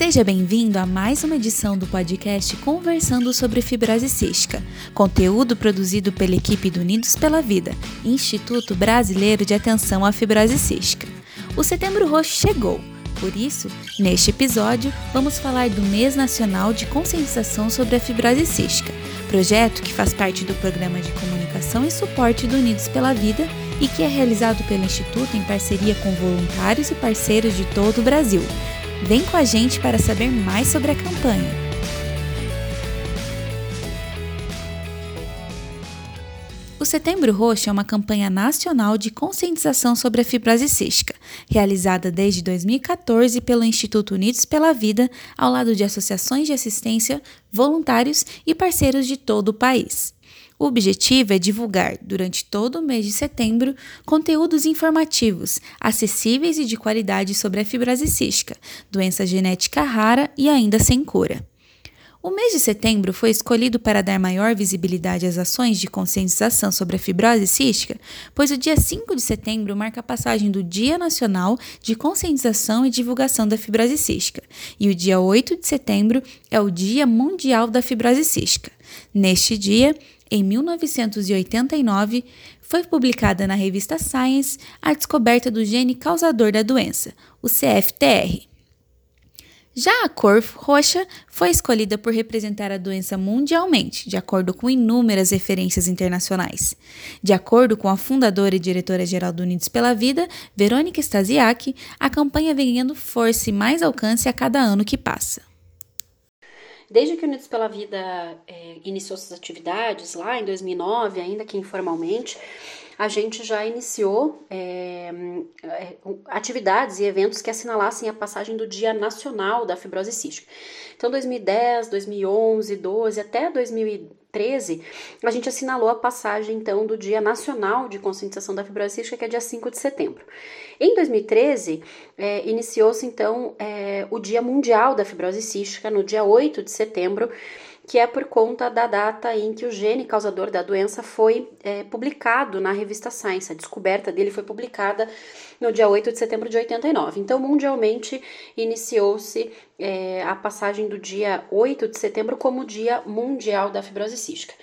Seja bem-vindo a mais uma edição do podcast Conversando sobre Fibrose Cística, conteúdo produzido pela equipe do Unidos pela Vida, Instituto Brasileiro de Atenção à Fibrose Cística. O Setembro Roxo chegou, por isso, neste episódio, vamos falar do Mês Nacional de Conscientização sobre a Fibrose Cística, projeto que faz parte do Programa de Comunicação e Suporte do Unidos pela Vida e que é realizado pelo Instituto em parceria com voluntários e parceiros de todo o Brasil Vem com a gente para saber mais sobre a campanha. O Setembro Roxo é uma campanha nacional de conscientização sobre a fibrose cística, realizada desde 2014 pelo Instituto Unidos pela Vida, ao lado de associações de assistência, voluntários e parceiros de todo o país. O objetivo é divulgar, durante todo o mês de setembro, conteúdos informativos, acessíveis e de qualidade sobre a fibrose cística, doença genética rara e ainda sem cura. O mês de setembro foi escolhido para dar maior visibilidade às ações de conscientização sobre a fibrose cística, pois o dia 5 de setembro marca a passagem do Dia Nacional de Conscientização e Divulgação da Fibrose Cística, e o dia 8 de setembro é o Dia Mundial da Fibrose Cística. Neste dia, em 1989, foi publicada na revista Science a descoberta do gene causador da doença, o CFTR. Já a cor roxa foi escolhida por representar a doença mundialmente, de acordo com inúmeras referências internacionais. De acordo com a fundadora e diretora-geral do Unidos pela Vida, Verônica Stasiak, a campanha vem ganhando força e mais alcance a cada ano que passa. Desde que o Unidos pela Vida é, iniciou suas atividades lá em 2009, ainda que informalmente, a gente já iniciou é, é, atividades e eventos que assinalassem a passagem do Dia Nacional da Fibrose Cística. Então, 2010, 2011, 12 até 2013, a gente assinalou a passagem então do Dia Nacional de Conscientização da Fibrose Cística, que é dia 5 de setembro. Em 2013, é, iniciou-se então é, o Dia Mundial da Fibrose Cística, no dia 8 de setembro, que é por conta da data em que o gene causador da doença foi é, publicado na revista Science. A descoberta dele foi publicada no dia 8 de setembro de 89. Então, mundialmente, iniciou-se é, a passagem do dia 8 de setembro como Dia Mundial da Fibrose Cística.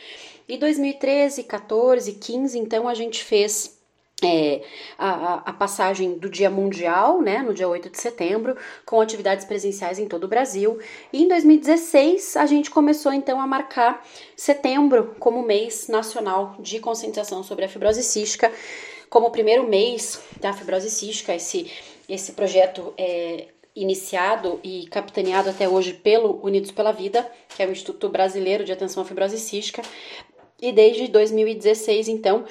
E 2013, 14, 15, então, a gente fez é, a, a, passagem do Dia Mundial, né, no dia 8 de setembro, com atividades presenciais em todo o Brasil. E em 2016 a gente começou então a marcar setembro como mês nacional de conscientização sobre a fibrose cística, como o primeiro mês da fibrose cística. Esse, esse projeto é iniciado e capitaneado até hoje pelo Unidos pela Vida, que é o Instituto Brasileiro de Atenção à Fibrose Cística. E desde 2016, então,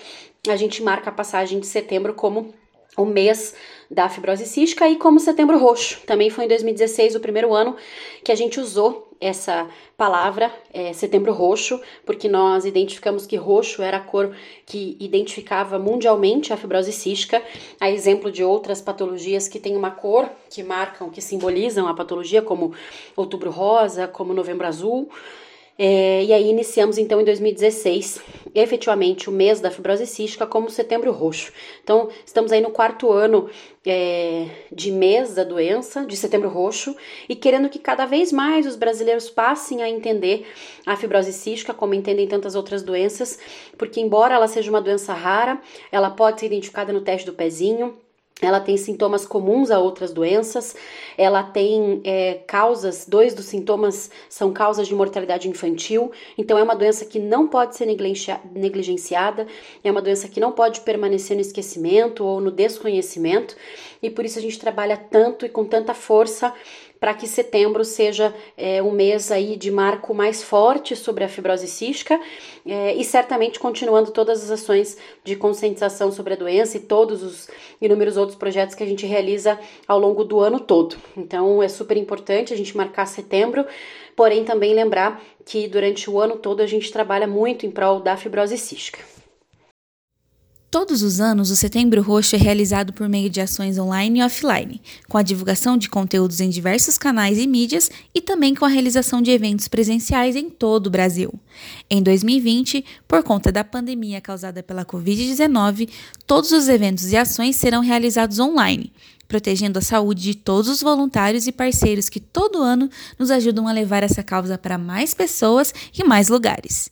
a gente marca a passagem de setembro como o mês da fibrose cística e como setembro roxo. Também foi em 2016 o primeiro ano que a gente usou essa palavra, é, setembro roxo, porque nós identificamos que roxo era a cor que identificava mundialmente a fibrose cística, a exemplo de outras patologias que têm uma cor que marcam, que simbolizam a patologia, como outubro rosa, como novembro azul. É, e aí iniciamos então em 2016, efetivamente, o mês da fibrose cística como setembro roxo. Então, estamos aí no quarto ano é, de mês da doença, de setembro roxo, e querendo que cada vez mais os brasileiros passem a entender a fibrose cística, como entendem tantas outras doenças, porque embora ela seja uma doença rara, ela pode ser identificada no teste do pezinho, ela tem sintomas comuns a outras doenças, ela tem é, causas, dois dos sintomas são causas de mortalidade infantil, então é uma doença que não pode ser negligenciada, é uma doença que não pode permanecer no esquecimento ou no desconhecimento, e por isso a gente trabalha tanto e com tanta força para que setembro seja é, um mês aí de marco mais forte sobre a fibrose cística é, e certamente continuando todas as ações de conscientização sobre a doença e todos os inúmeros outros projetos que a gente realiza ao longo do ano todo. Então é super importante a gente marcar setembro, porém também lembrar que durante o ano todo a gente trabalha muito em prol da fibrose cística. Todos os anos, o Setembro Roxo é realizado por meio de ações online e offline, com a divulgação de conteúdos em diversos canais e mídias e também com a realização de eventos presenciais em todo o Brasil. Em 2020, por conta da pandemia causada pela Covid-19, todos os eventos e ações serão realizados online, protegendo a saúde de todos os voluntários e parceiros que todo ano nos ajudam a levar essa causa para mais pessoas e mais lugares.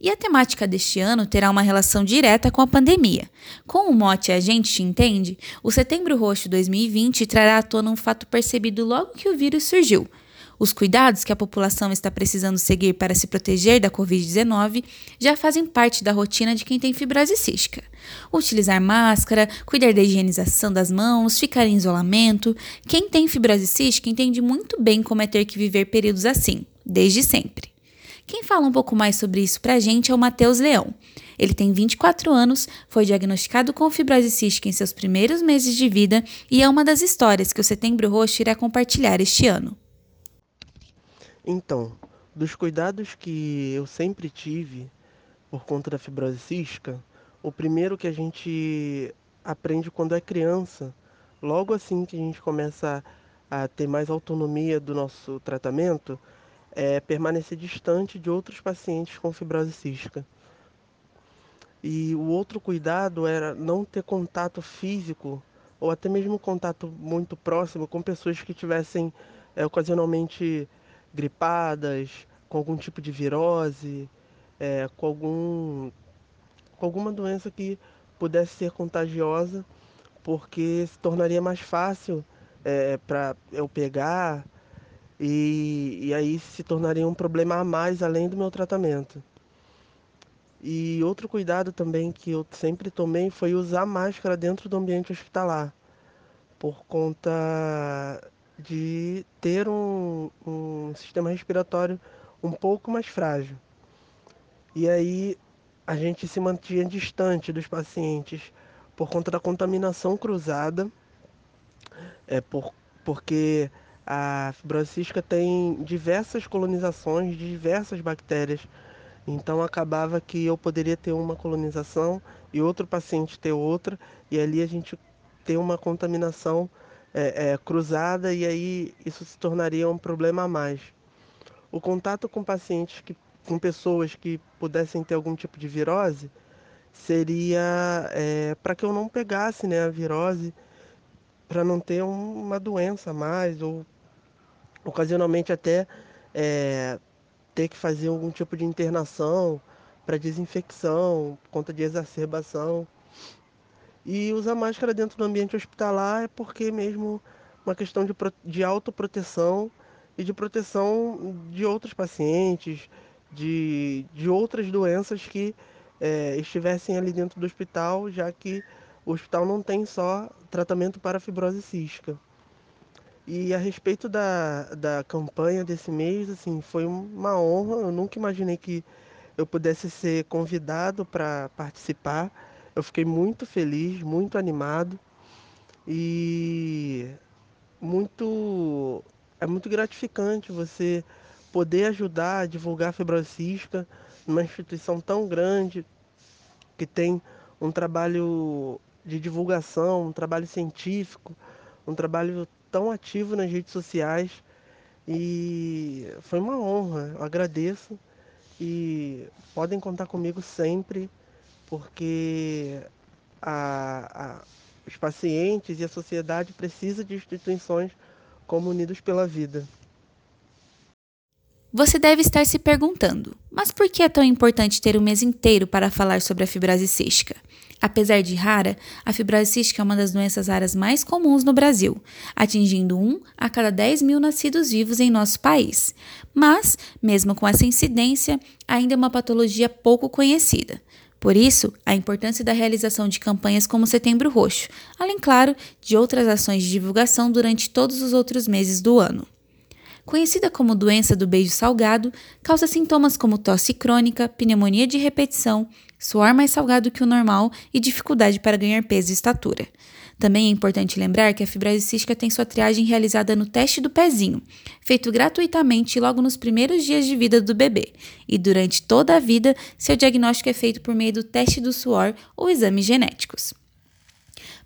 E a temática deste ano terá uma relação direta com a pandemia. Com o mote A Gente Te Entende, o Setembro Roxo 2020 trará à tona um fato percebido logo que o vírus surgiu. Os cuidados que a população está precisando seguir para se proteger da Covid-19 já fazem parte da rotina de quem tem fibrose cística. Utilizar máscara, cuidar da higienização das mãos, ficar em isolamento. Quem tem fibrose cística entende muito bem como é ter que viver períodos assim, desde sempre. Quem fala um pouco mais sobre isso pra gente é o Matheus Leão. Ele tem 24 anos, foi diagnosticado com fibrose cística em seus primeiros meses de vida e é uma das histórias que o Setembro Roxo irá compartilhar este ano. Então, dos cuidados que eu sempre tive por conta da fibrose cística, o primeiro que a gente aprende quando é criança, logo assim que a gente começa a ter mais autonomia do nosso tratamento, é permanecer distante de outros pacientes com fibrose cística. E o outro cuidado era não ter contato físico ou até mesmo contato muito próximo com pessoas que tivessem é, ocasionalmente gripadas, com algum tipo de virose, é, com, algum, com alguma doença que pudesse ser contagiosa, porque se tornaria mais fácil é, para eu pegar e, e aí se tornaria um problema a mais além do meu tratamento. E outro cuidado também que eu sempre tomei foi usar máscara dentro do ambiente hospitalar, por conta de ter um, um sistema respiratório um pouco mais frágil. E aí a gente se mantinha distante dos pacientes por conta da contaminação cruzada, é por, porque a fibrose cística tem diversas colonizações de diversas bactérias. Então acabava que eu poderia ter uma colonização e outro paciente ter outra, e ali a gente ter uma contaminação é, é, cruzada e aí isso se tornaria um problema a mais. O contato com pacientes que, com pessoas que pudessem ter algum tipo de virose seria é, para que eu não pegasse né, a virose, para não ter um, uma doença mais ou ocasionalmente até é, ter que fazer algum tipo de internação para desinfecção, por conta de exacerbação. E usar máscara dentro do ambiente hospitalar é porque mesmo uma questão de, de autoproteção e de proteção de outros pacientes, de, de outras doenças que é, estivessem ali dentro do hospital, já que o hospital não tem só tratamento para fibrose cística. E a respeito da, da campanha desse mês, assim, foi uma honra. Eu nunca imaginei que eu pudesse ser convidado para participar. Eu fiquei muito feliz, muito animado e muito é muito gratificante você poder ajudar a divulgar a fibrose cística numa instituição tão grande que tem um trabalho de divulgação, um trabalho científico, um trabalho tão ativo nas redes sociais e foi uma honra, eu agradeço e podem contar comigo sempre, porque a, a, os pacientes e a sociedade precisam de instituições como Unidos pela Vida. Você deve estar se perguntando, mas por que é tão importante ter um mês inteiro para falar sobre a fibrose cística? Apesar de rara, a fibrose cística é uma das doenças raras mais comuns no Brasil, atingindo um a cada 10 mil nascidos vivos em nosso país. Mas, mesmo com essa incidência, ainda é uma patologia pouco conhecida. Por isso, a importância da realização de campanhas como Setembro Roxo, além, claro, de outras ações de divulgação durante todos os outros meses do ano. Conhecida como doença do beijo salgado, causa sintomas como tosse crônica, pneumonia de repetição, suor mais salgado que o normal e dificuldade para ganhar peso e estatura. Também é importante lembrar que a fibrose cística tem sua triagem realizada no teste do pezinho, feito gratuitamente logo nos primeiros dias de vida do bebê, e durante toda a vida, seu diagnóstico é feito por meio do teste do suor ou exames genéticos.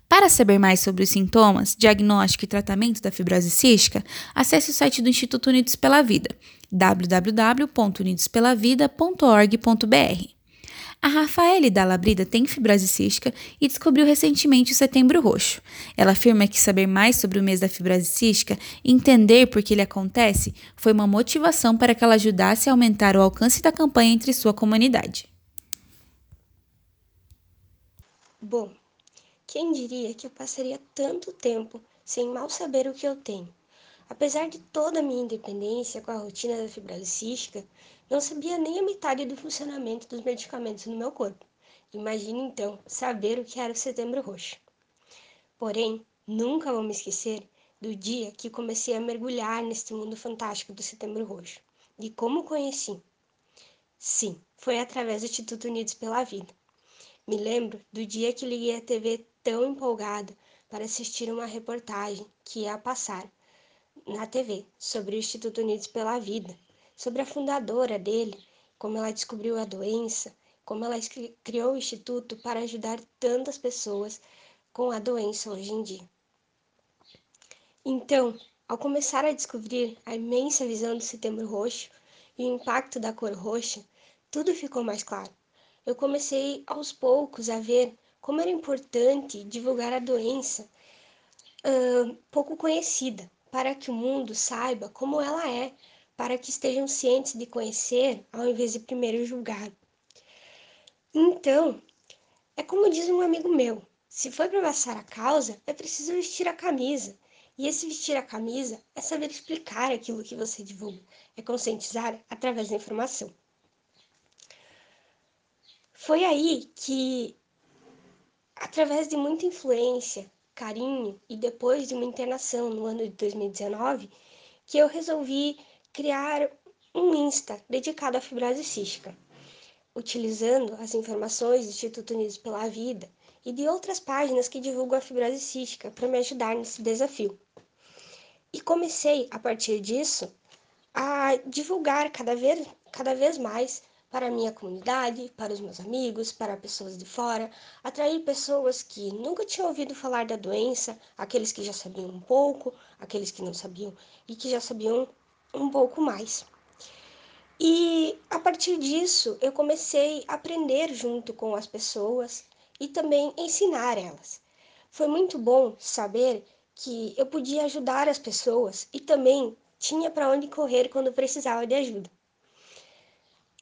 Para saber mais sobre os sintomas, diagnóstico e tratamento da fibrose cística, acesse o site do Instituto Unidos pela Vida, www.unidospelavida.org.br. A Rafaele Dalabrida tem fibrose cística e descobriu recentemente o Setembro Roxo. Ela afirma que saber mais sobre o mês da fibrose cística e entender por que ele acontece foi uma motivação para que ela ajudasse a aumentar o alcance da campanha entre sua comunidade. Bom, quem diria que eu passaria tanto tempo sem mal saber o que eu tenho? Apesar de toda a minha independência com a rotina da fibrose cística, não sabia nem a metade do funcionamento dos medicamentos no meu corpo. Imagine então saber o que era o Setembro Roxo. Porém, nunca vou me esquecer do dia que comecei a mergulhar neste mundo fantástico do Setembro Roxo. E como conheci? Sim, foi através do Instituto Unidos pela Vida. Me lembro do dia que liguei a TV tão empolgado para assistir uma reportagem que ia passar na TV sobre o Instituto Unidos pela Vida sobre a fundadora dele, como ela descobriu a doença, como ela criou o instituto para ajudar tantas pessoas com a doença hoje em dia. Então, ao começar a descobrir a imensa visão do Setembro Roxo e o impacto da cor roxa, tudo ficou mais claro. Eu comecei aos poucos a ver como era importante divulgar a doença uh, pouco conhecida, para que o mundo saiba como ela é, para que estejam cientes de conhecer ao invés de primeiro julgar. Então, é como diz um amigo meu: se for para passar a causa, é preciso vestir a camisa. E esse vestir a camisa é saber explicar aquilo que você divulga, é conscientizar através da informação. Foi aí que, através de muita influência, carinho e depois de uma internação no ano de 2019, que eu resolvi criar um Insta dedicado à fibrose cística, utilizando as informações do Instituto Unidos pela Vida e de outras páginas que divulgam a fibrose cística para me ajudar nesse desafio. E comecei, a partir disso, a divulgar cada vez, cada vez mais para a minha comunidade, para os meus amigos, para pessoas de fora, atrair pessoas que nunca tinham ouvido falar da doença, aqueles que já sabiam um pouco, aqueles que não sabiam e que já sabiam um pouco mais. E a partir disso, eu comecei a aprender junto com as pessoas e também ensinar elas. Foi muito bom saber que eu podia ajudar as pessoas e também tinha para onde correr quando precisava de ajuda.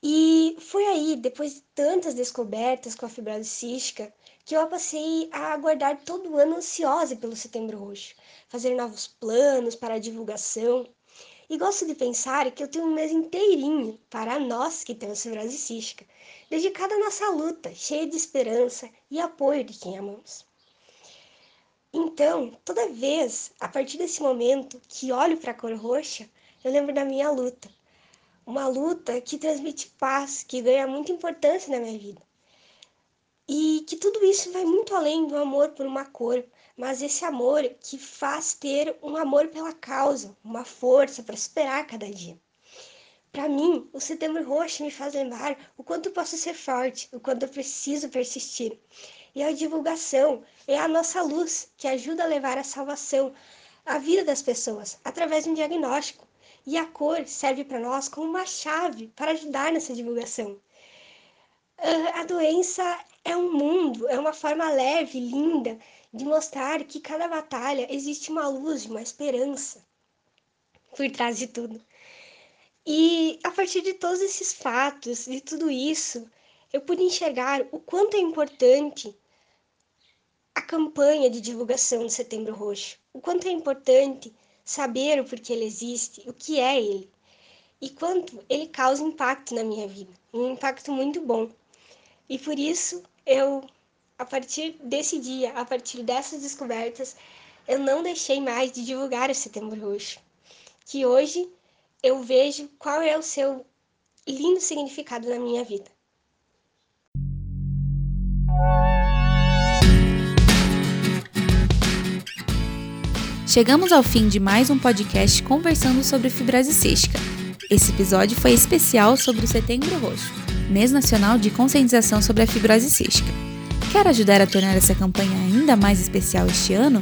E foi aí, depois de tantas descobertas com a fibrose cística, que eu passei a aguardar todo ano ansiosa pelo Setembro Roxo, fazer novos planos para a divulgação e gosto de pensar que eu tenho um mês inteirinho para nós que temos fibrose cística, dedicado à nossa luta, cheia de esperança e apoio de quem amamos. Então, toda vez, a partir desse momento que olho para a cor roxa, eu lembro da minha luta. Uma luta que transmite paz, que ganha muita importância na minha vida. E que tudo isso vai muito além do amor por uma cor, mas esse amor que faz ter um amor pela causa, uma força para superar cada dia. Para mim, o Setembro Roxo me faz lembrar o quanto posso ser forte, o quanto eu preciso persistir. E a divulgação é a nossa luz que ajuda a levar a salvação à vida das pessoas através de um diagnóstico. E a cor serve para nós como uma chave para ajudar nessa divulgação. Ah, a doença é um mundo, é uma forma leve, linda de mostrar que cada batalha existe uma luz, uma esperança por trás de tudo. E a partir de todos esses fatos, de tudo isso, eu pude enxergar o quanto é importante a campanha de divulgação do Setembro Roxo, o quanto é importante saber o porquê ele existe, o que é ele, e quanto ele causa impacto na minha vida, um impacto muito bom. E por isso eu a partir desse dia, a partir dessas descobertas, eu não deixei mais de divulgar o Setembro Roxo, que hoje eu vejo qual é o seu lindo significado na minha vida. Chegamos ao fim de mais um podcast conversando sobre fibrose cística. Esse episódio foi especial sobre o Setembro Roxo, mês nacional de conscientização sobre a fibrose cística. Quer ajudar a tornar essa campanha ainda mais especial este ano?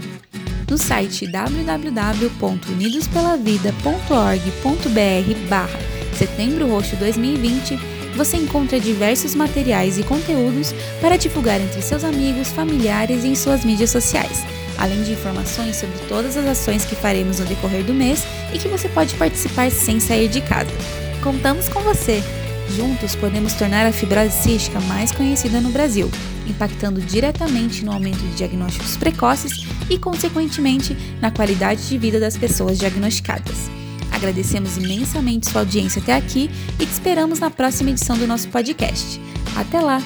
No site www.unidospelavida.org.br barra Setembro Roxo 2020 você encontra diversos materiais e conteúdos para divulgar entre seus amigos, familiares e em suas mídias sociais, além de informações sobre todas as ações que faremos no decorrer do mês e que você pode participar sem sair de casa. Contamos com você! Juntos podemos tornar a fibrose cística mais conhecida no Brasil, impactando diretamente no aumento de diagnósticos precoces e, consequentemente, na qualidade de vida das pessoas diagnosticadas. Agradecemos imensamente sua audiência até aqui e te esperamos na próxima edição do nosso podcast. Até lá!